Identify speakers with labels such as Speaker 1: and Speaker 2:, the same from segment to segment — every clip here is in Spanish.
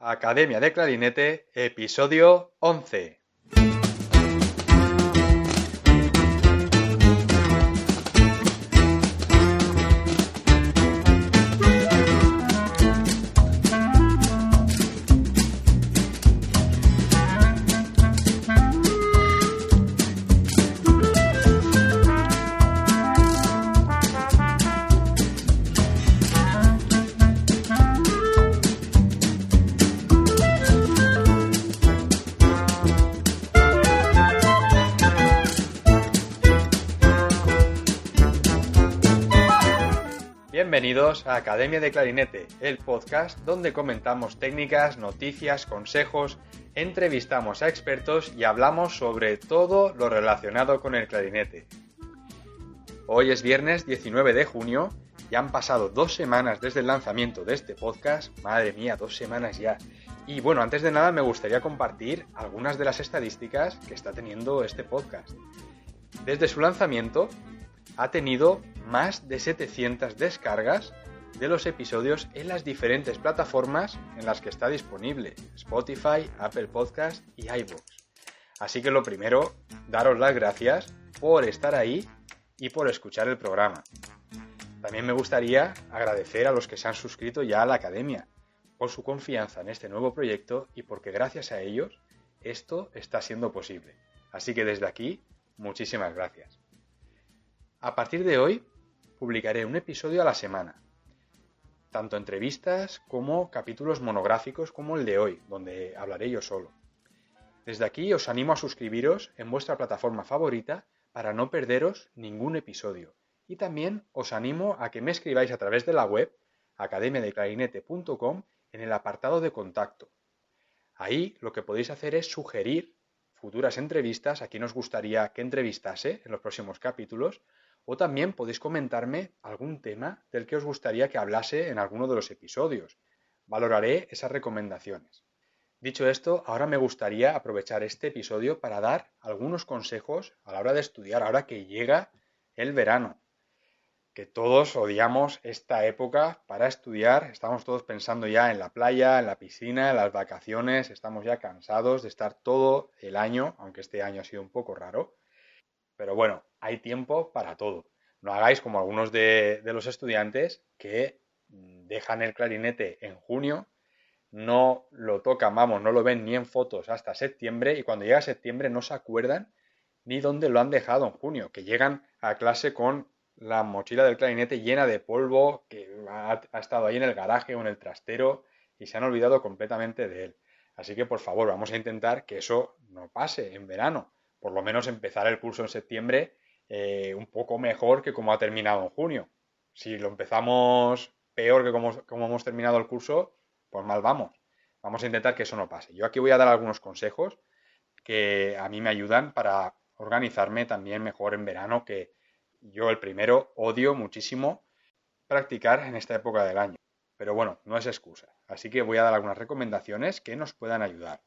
Speaker 1: Academia de Clarinete, episodio 11. Bienvenidos a Academia de Clarinete, el podcast donde comentamos técnicas, noticias, consejos, entrevistamos a expertos y hablamos sobre todo lo relacionado con el clarinete. Hoy es viernes 19 de junio y han pasado dos semanas desde el lanzamiento de este podcast. Madre mía, dos semanas ya. Y bueno, antes de nada me gustaría compartir algunas de las estadísticas que está teniendo este podcast. Desde su lanzamiento ha tenido más de 700 descargas de los episodios en las diferentes plataformas en las que está disponible, Spotify, Apple Podcast y iVoox. Así que lo primero, daros las gracias por estar ahí y por escuchar el programa. También me gustaría agradecer a los que se han suscrito ya a la academia por su confianza en este nuevo proyecto y porque gracias a ellos esto está siendo posible. Así que desde aquí, muchísimas gracias. A partir de hoy, publicaré un episodio a la semana, tanto entrevistas como capítulos monográficos como el de hoy, donde hablaré yo solo. Desde aquí os animo a suscribiros en vuestra plataforma favorita para no perderos ningún episodio. Y también os animo a que me escribáis a través de la web academiadeclarinete.com en el apartado de contacto. Ahí lo que podéis hacer es sugerir futuras entrevistas a quien os gustaría que entrevistase en los próximos capítulos o también podéis comentarme algún tema del que os gustaría que hablase en alguno de los episodios. Valoraré esas recomendaciones. Dicho esto, ahora me gustaría aprovechar este episodio para dar algunos consejos a la hora de estudiar, ahora que llega el verano. Que todos odiamos esta época para estudiar, estamos todos pensando ya en la playa, en la piscina, en las vacaciones, estamos ya cansados de estar todo el año, aunque este año ha sido un poco raro. Pero bueno, hay tiempo para todo. No hagáis como algunos de, los estudiantes que dejan el clarinete en junio, no lo tocan, vamos, no lo ven ni en fotos hasta septiembre y cuando llega septiembre no se acuerdan ni dónde lo han dejado en junio, que llegan a clase con la mochila del clarinete llena de polvo que ha, ha, estado ahí en el garaje o en el trastero y se han olvidado completamente de él. Así que por favor vamos a intentar que eso no pase en verano por lo menos empezar el curso en septiembre eh, un poco mejor que como ha terminado en junio. Si lo empezamos peor que como, como hemos terminado el curso, pues mal vamos. Vamos a intentar que eso no pase. Yo aquí voy a dar algunos consejos que a mí me ayudan para organizarme también mejor en verano, que yo el primero odio muchísimo practicar en esta época del año. Pero bueno, no es excusa. Así que voy a dar algunas recomendaciones que nos puedan ayudar.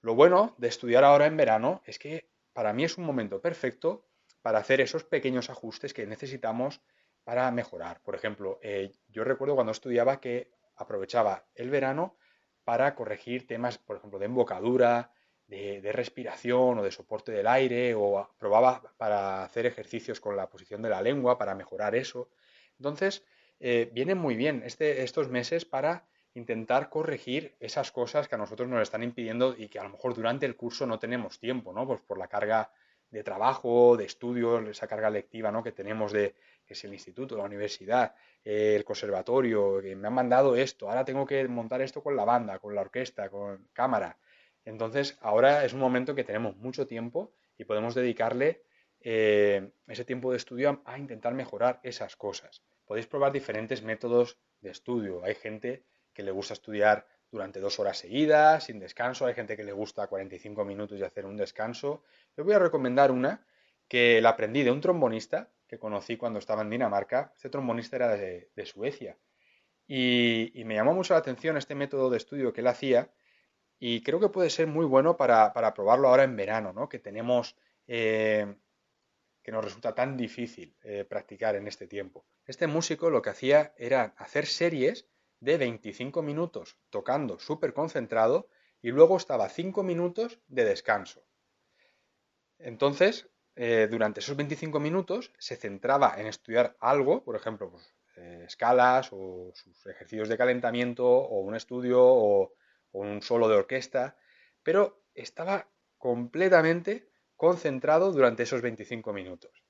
Speaker 1: Lo bueno de estudiar ahora en verano es que para mí es un momento perfecto para hacer esos pequeños ajustes que necesitamos para mejorar. Por ejemplo, eh, yo recuerdo cuando estudiaba que aprovechaba el verano para corregir temas, por ejemplo, de embocadura, de, respiración o de soporte del aire, o probaba para hacer ejercicios con la posición de la lengua para mejorar eso. Entonces, eh, vienen muy bien este, estos meses para intentar corregir esas cosas que a nosotros nos están impidiendo y que a lo mejor durante el curso no tenemos tiempo, ¿no? Pues por la carga de trabajo, de estudio, esa carga lectiva, ¿no? Que tenemos de, que es el instituto, la universidad, eh, el conservatorio, que me han mandado esto, ahora tengo que montar esto con la banda, con la orquesta, con cámara. Entonces, ahora es un momento que tenemos mucho tiempo y podemos dedicarle eh, ese tiempo de estudio a intentar mejorar esas cosas. Podéis probar diferentes métodos de estudio. Hay gente que le gusta estudiar durante dos horas seguidas, sin descanso. Hay gente que le gusta 45 minutos y hacer un descanso. Les voy a recomendar una que la aprendí de un trombonista que conocí cuando estaba en Dinamarca. Este trombonista era de, Suecia. Y, me llamó mucho la atención este método de estudio que él hacía y creo que puede ser muy bueno para, probarlo ahora en verano, ¿no? que tenemos, eh, que nos resulta tan difícil eh, practicar en este tiempo. Este músico lo que hacía era hacer series de 25 minutos tocando súper concentrado y luego estaba 5 minutos de descanso. Entonces, eh, durante esos 25 minutos se centraba en estudiar algo, por ejemplo, pues, eh, escalas o sus ejercicios de calentamiento o un estudio o, o un solo de orquesta, pero estaba completamente concentrado durante esos 25 minutos.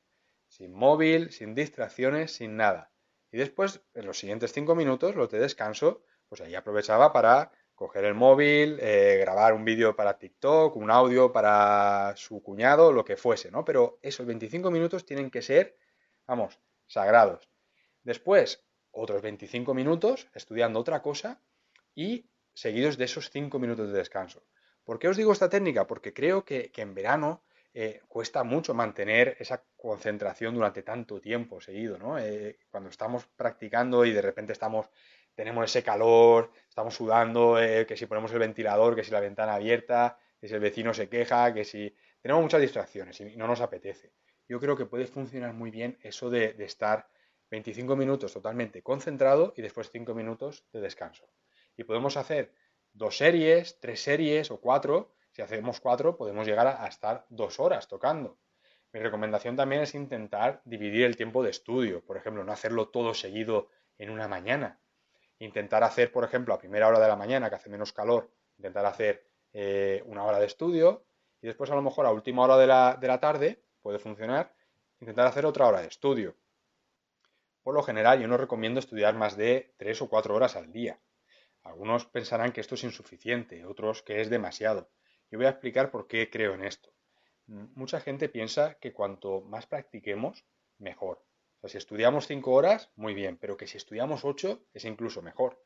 Speaker 1: Sin móvil, sin distracciones, sin nada. Y después, en los siguientes 5 minutos, los de descanso, pues ahí aprovechaba para coger el móvil, eh, grabar un vídeo para TikTok, un audio para su cuñado, lo que fuese, ¿no? Pero esos 25 minutos tienen que ser, vamos, sagrados. Después, otros 25 minutos estudiando otra cosa y seguidos de esos 5 minutos de descanso. ¿Por qué os digo esta técnica? Porque creo que, en verano eh, cuesta mucho mantener esa concentración durante tanto tiempo seguido, ¿no? Eh, cuando estamos practicando y de repente estamos tenemos ese calor, estamos sudando, eh, que si ponemos el ventilador, que si la ventana abierta, que si el vecino se queja, que si... Tenemos muchas distracciones y no nos apetece. Yo creo que puede funcionar muy bien eso de, estar 25 minutos totalmente concentrado y después 5 minutos de descanso. Y podemos hacer dos series, tres series o cuatro. Si hacemos cuatro, podemos llegar a, estar dos horas tocando. Mi recomendación también es intentar dividir el tiempo de estudio. Por ejemplo, no hacerlo todo seguido en una mañana, intentar hacer, por ejemplo, a primera hora de la mañana, que hace menos calor, intentar hacer eh, una hora de estudio y después a lo mejor a última hora de la, tarde, puede funcionar, intentar hacer otra hora de estudio. Por lo general, yo no recomiendo estudiar más de tres o cuatro horas al día. Algunos pensarán que esto es insuficiente, otros que es demasiado. Yo voy a explicar por qué creo en esto. Mucha gente piensa que cuanto más practiquemos, mejor si estudiamos cinco horas, muy bien, pero que si estudiamos ocho es incluso mejor.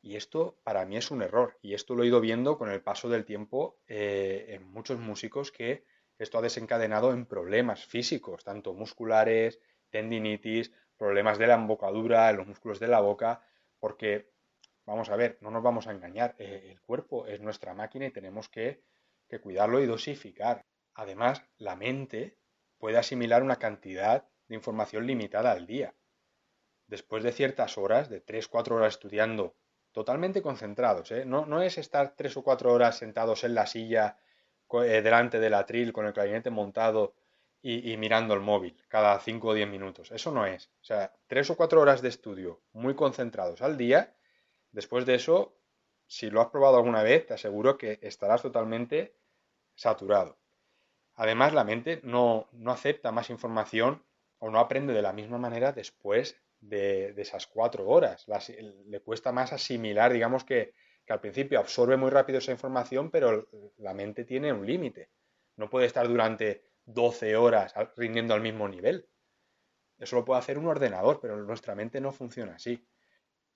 Speaker 1: Y esto para mí es un error. Y esto lo he ido viendo con el paso del tiempo eh, en muchos músicos que esto ha desencadenado en problemas físicos, tanto musculares, tendinitis, problemas de la embocadura, en los músculos de la boca, porque, vamos a ver, no nos vamos a engañar, eh, el cuerpo es nuestra máquina y tenemos que, que cuidarlo y dosificar. Además, la mente puede asimilar una cantidad de información limitada al día. Después de ciertas horas, de 3-4 horas estudiando, totalmente concentrados, ¿eh? no, no, es estar 3 o 4 horas sentados en la silla eh, delante del atril con el clarinete montado y, mirando el móvil cada 5 o 10 minutos. Eso no es. O sea, 3 o 4 horas de estudio muy concentrados al día. Después de eso, si lo has probado alguna vez, te aseguro que estarás totalmente saturado. Además, la mente no, no acepta más información o no aprende de la misma manera después de, esas cuatro horas. le cuesta más asimilar, digamos que, al principio absorbe muy rápido esa información, pero la mente tiene un límite. No puede estar durante 12 horas rindiendo al mismo nivel. Eso lo puede hacer un ordenador, pero nuestra mente no funciona así.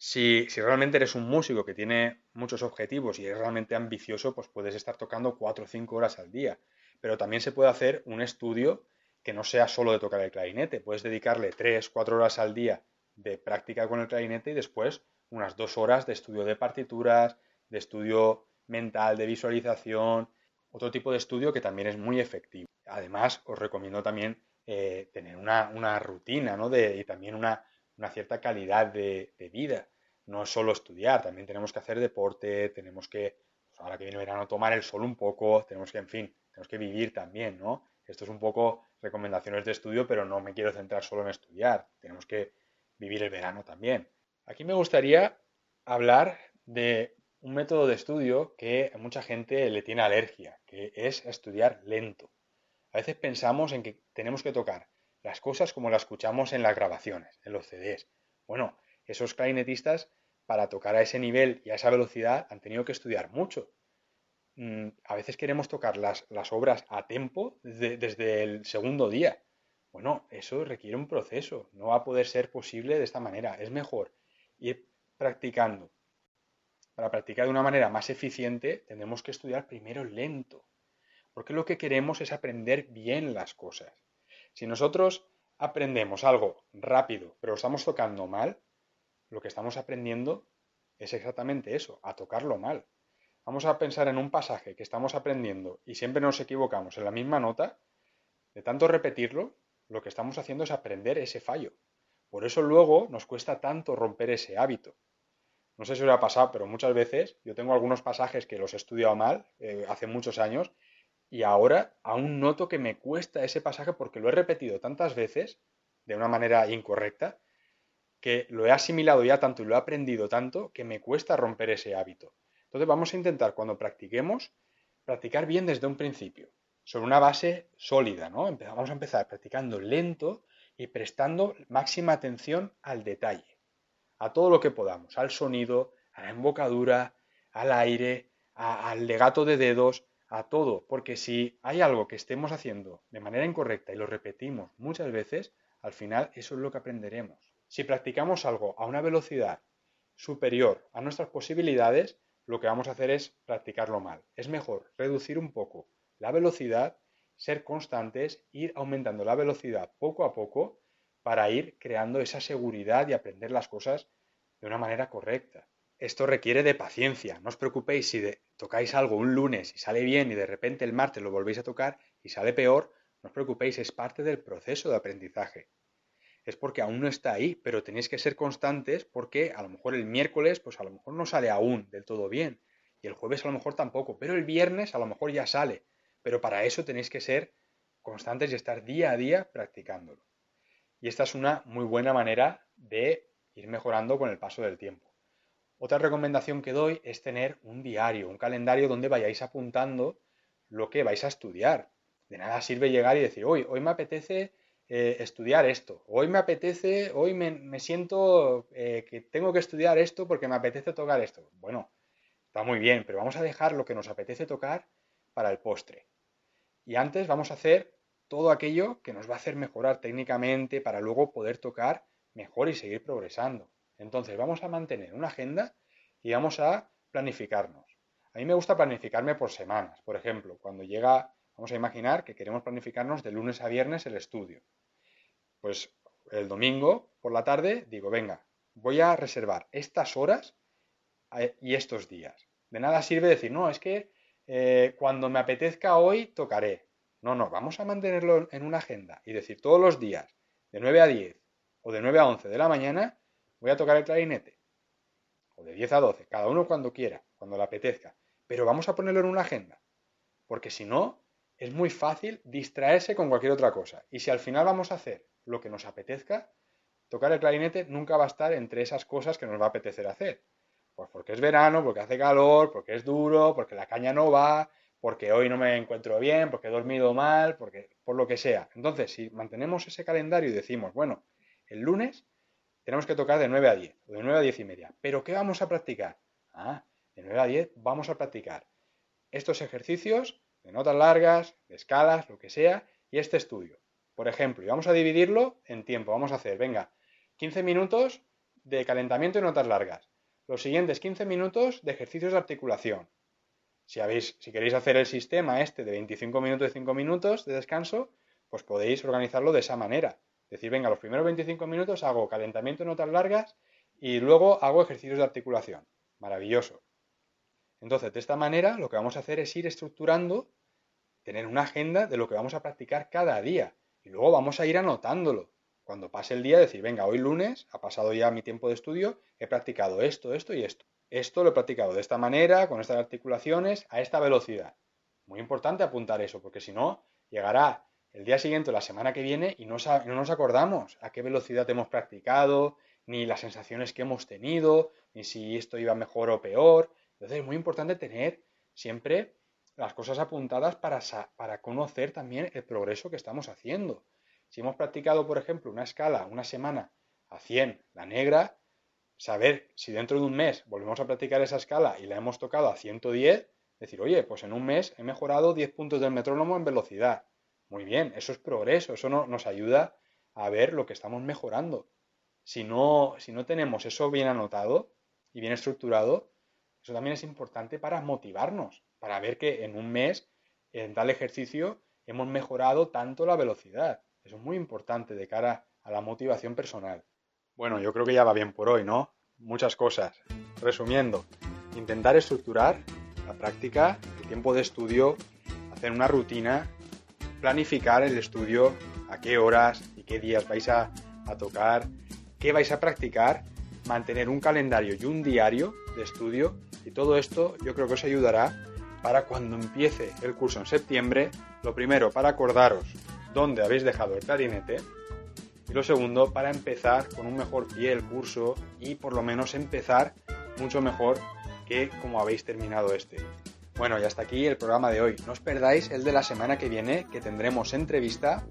Speaker 1: Si, realmente eres un músico que tiene muchos objetivos y es realmente ambicioso, pues puedes estar tocando 4 o 5 horas al día. Pero también se puede hacer un estudio que no sea solo de tocar el clarinete. Puedes dedicarle 3, 4 horas al día de práctica con el clarinete y después unas 2 horas de estudio de partituras, de estudio mental, de visualización, otro tipo de estudio que también es muy efectivo. Además, os recomiendo también eh, tener una, rutina ¿no? de, y también una, cierta calidad de, vida. No es solo estudiar, también tenemos que hacer deporte, tenemos que, pues ahora que viene el verano, tomar el sol un poco, tenemos que, en fin, tenemos que vivir también, ¿no? Esto es un poco recomendaciones de estudio, pero no me quiero centrar solo en estudiar. Tenemos que vivir el verano también. Aquí me gustaría hablar de un método de estudio que a mucha gente le tiene alergia, que es estudiar lento. A veces pensamos en que tenemos que tocar las cosas como las escuchamos en las grabaciones, en los CDs. Bueno, esos clarinetistas para tocar a ese nivel y a esa velocidad han tenido que estudiar mucho. Mm, a veces queremos tocar las, obras a tiempo desde, el segundo día. Bueno, eso requiere un proceso, no va a poder ser posible de esta manera. Es mejor ir practicando. Para practicar de una manera más eficiente, tenemos que estudiar primero lento, porque lo que queremos es aprender bien las cosas. Si nosotros aprendemos algo rápido, pero lo estamos tocando mal, lo que estamos aprendiendo es exactamente eso, a tocarlo mal. Vamos a pensar en un pasaje que estamos aprendiendo y siempre nos equivocamos en la misma nota, de tanto repetirlo, lo que estamos haciendo es aprender ese fallo. Por eso luego nos cuesta tanto romper ese hábito. no sé si os ha pasado, pero muchas veces yo tengo algunos pasajes que los he estudiado mal eh, hace muchos años y ahora aún noto que me cuesta ese pasaje porque lo he repetido tantas veces de una manera incorrecta que lo he asimilado ya tanto y lo he aprendido tanto que me cuesta romper ese hábito. Entonces vamos a intentar cuando practiquemos, practicar bien desde un principio, sobre una base sólida, ¿no? Vamos a empezar practicando lento y prestando máxima atención al detalle, a todo lo que podamos, al sonido, a la embocadura, al aire, al legato de dedos, a todo, porque si hay algo que estemos haciendo de manera incorrecta y lo repetimos muchas veces, al final eso es lo que aprenderemos. Si practicamos algo a una velocidad superior a nuestras posibilidades, lo que vamos a hacer es practicarlo mal. Es mejor reducir un poco la velocidad, ser constantes, ir aumentando la velocidad poco a poco para ir creando esa seguridad y aprender las cosas de una manera correcta. Esto requiere de paciencia. No os preocupéis si tocáis algo un lunes y sale bien y de repente el martes lo volvéis a tocar y sale peor, no os preocupéis, es parte del proceso de aprendizaje. Es porque aún no está ahí, pero tenéis que ser constantes porque a lo mejor el miércoles, pues a lo mejor no sale aún del todo bien. Y el jueves a lo mejor tampoco, pero el viernes a lo mejor ya sale. Pero para eso tenéis que ser constantes y estar día a día practicándolo. Y esta es una muy buena manera de ir mejorando con el paso del tiempo. Otra recomendación que doy es tener un diario, un calendario donde vayáis apuntando lo que vais a estudiar. De nada sirve llegar y decir, hoy, hoy me apetece eh, estudiar esto, hoy me apetece, hoy me, siento eh, que tengo que estudiar esto porque me apetece tocar esto. Bueno, está muy bien, pero vamos a dejar lo que nos apetece tocar para el postre. Y antes vamos a hacer todo aquello que nos va a hacer mejorar técnicamente para luego poder tocar mejor y seguir progresando. Entonces vamos a mantener una agenda y vamos a planificarnos. A mí me gusta planificarme por semanas. Por ejemplo, cuando llega Vamos a imaginar que queremos planificarnos de lunes a viernes el estudio. Pues el domingo por la tarde digo, venga, voy a reservar estas horas eh, y estos días. De nada sirve decir, no, es que eh, cuando me apetezca hoy tocaré. No, no, vamos a mantenerlo en una agenda y decir todos los días, de 9 a 10 o de 9 a 11 de la mañana, voy a tocar el clarinete. O de 10 a 12, cada uno cuando quiera, cuando le apetezca. Pero vamos a ponerlo en una agenda. Porque si no, es muy fácil distraerse con cualquier otra cosa. Y si al final vamos a hacer lo que nos apetezca, tocar el clarinete nunca va a estar entre esas cosas que nos va a apetecer hacer. Pues porque es verano, porque hace calor, porque es duro, porque la caña no va, porque hoy no me encuentro bien, porque he dormido mal, porque por lo que sea. Entonces, si mantenemos ese calendario y decimos, bueno, el lunes tenemos que tocar de 9 a 10 o de 9 a 10 y media, pero ¿qué vamos a practicar? Ah, de 9 a 10 vamos a practicar estos ejercicios de notas largas, de escalas, lo que sea, y este estudio. Por ejemplo, y vamos a dividirlo en tiempo. Vamos a hacer, venga, 15 minutos de calentamiento y notas largas. Los siguientes 15 minutos de ejercicios de articulación. Si, habéis, si queréis hacer el sistema este de 25 minutos y 5 minutos de descanso, pues podéis organizarlo de esa manera. Decir, venga, los primeros 25 minutos hago calentamiento y notas largas y luego hago ejercicios de articulación. Maravilloso. Entonces, de esta manera, lo que vamos a hacer es ir estructurando, tener una agenda de lo que vamos a practicar cada día. Y luego vamos a ir anotándolo. Cuando pase el día, decir, venga, hoy lunes, ha pasado ya mi tiempo de estudio, he practicado esto, esto y esto. Esto lo he practicado de esta manera, con estas articulaciones, a esta velocidad. Muy importante apuntar eso, porque si no, llegará el día siguiente o la semana que viene y no, no nos acordamos a qué velocidad hemos practicado, ni las sensaciones que hemos tenido, ni si esto iba mejor o peor. Entonces es muy importante tener siempre las cosas apuntadas para, para conocer también el progreso que estamos haciendo. Si hemos practicado, por ejemplo, una escala una semana a 100, la negra, saber si dentro de un mes volvemos a practicar esa escala y la hemos tocado a 110, decir, oye, pues en un mes he mejorado 10 puntos del metrónomo en velocidad. Muy bien, eso es progreso, eso nos ayuda a ver lo que estamos mejorando. Si no, si no tenemos eso bien anotado y bien estructurado, eso también es importante para motivarnos, para ver que en un mes, en tal ejercicio, hemos mejorado tanto la velocidad. Eso es muy importante de cara a la motivación personal. Bueno, yo creo que ya va bien por hoy, ¿no? Muchas cosas. Resumiendo, intentar estructurar la práctica, el tiempo de estudio, hacer una rutina, planificar el estudio, a qué horas y qué días vais a, a tocar, qué vais a practicar mantener un calendario y un diario de estudio y todo esto yo creo que os ayudará para cuando empiece el curso en septiembre, lo primero para acordaros dónde habéis dejado el clarinete y lo segundo para empezar con un mejor pie el curso y por lo menos empezar mucho mejor que como habéis terminado este. Bueno, y hasta aquí el programa de hoy. No os perdáis el de la semana que viene, que tendremos entrevista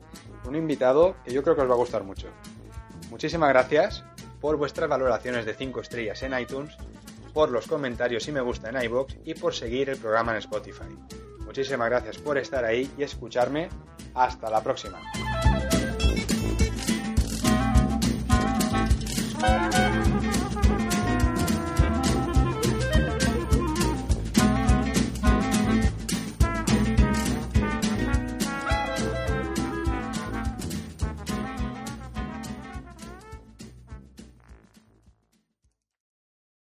Speaker 1: con un invitado que yo creo que os va a gustar mucho. Muchísimas gracias por vuestras valoraciones de 5 estrellas en iTunes, por los comentarios y me gusta en iBox y por seguir el programa en Spotify. Muchísimas gracias por estar ahí y escucharme. Hasta la próxima.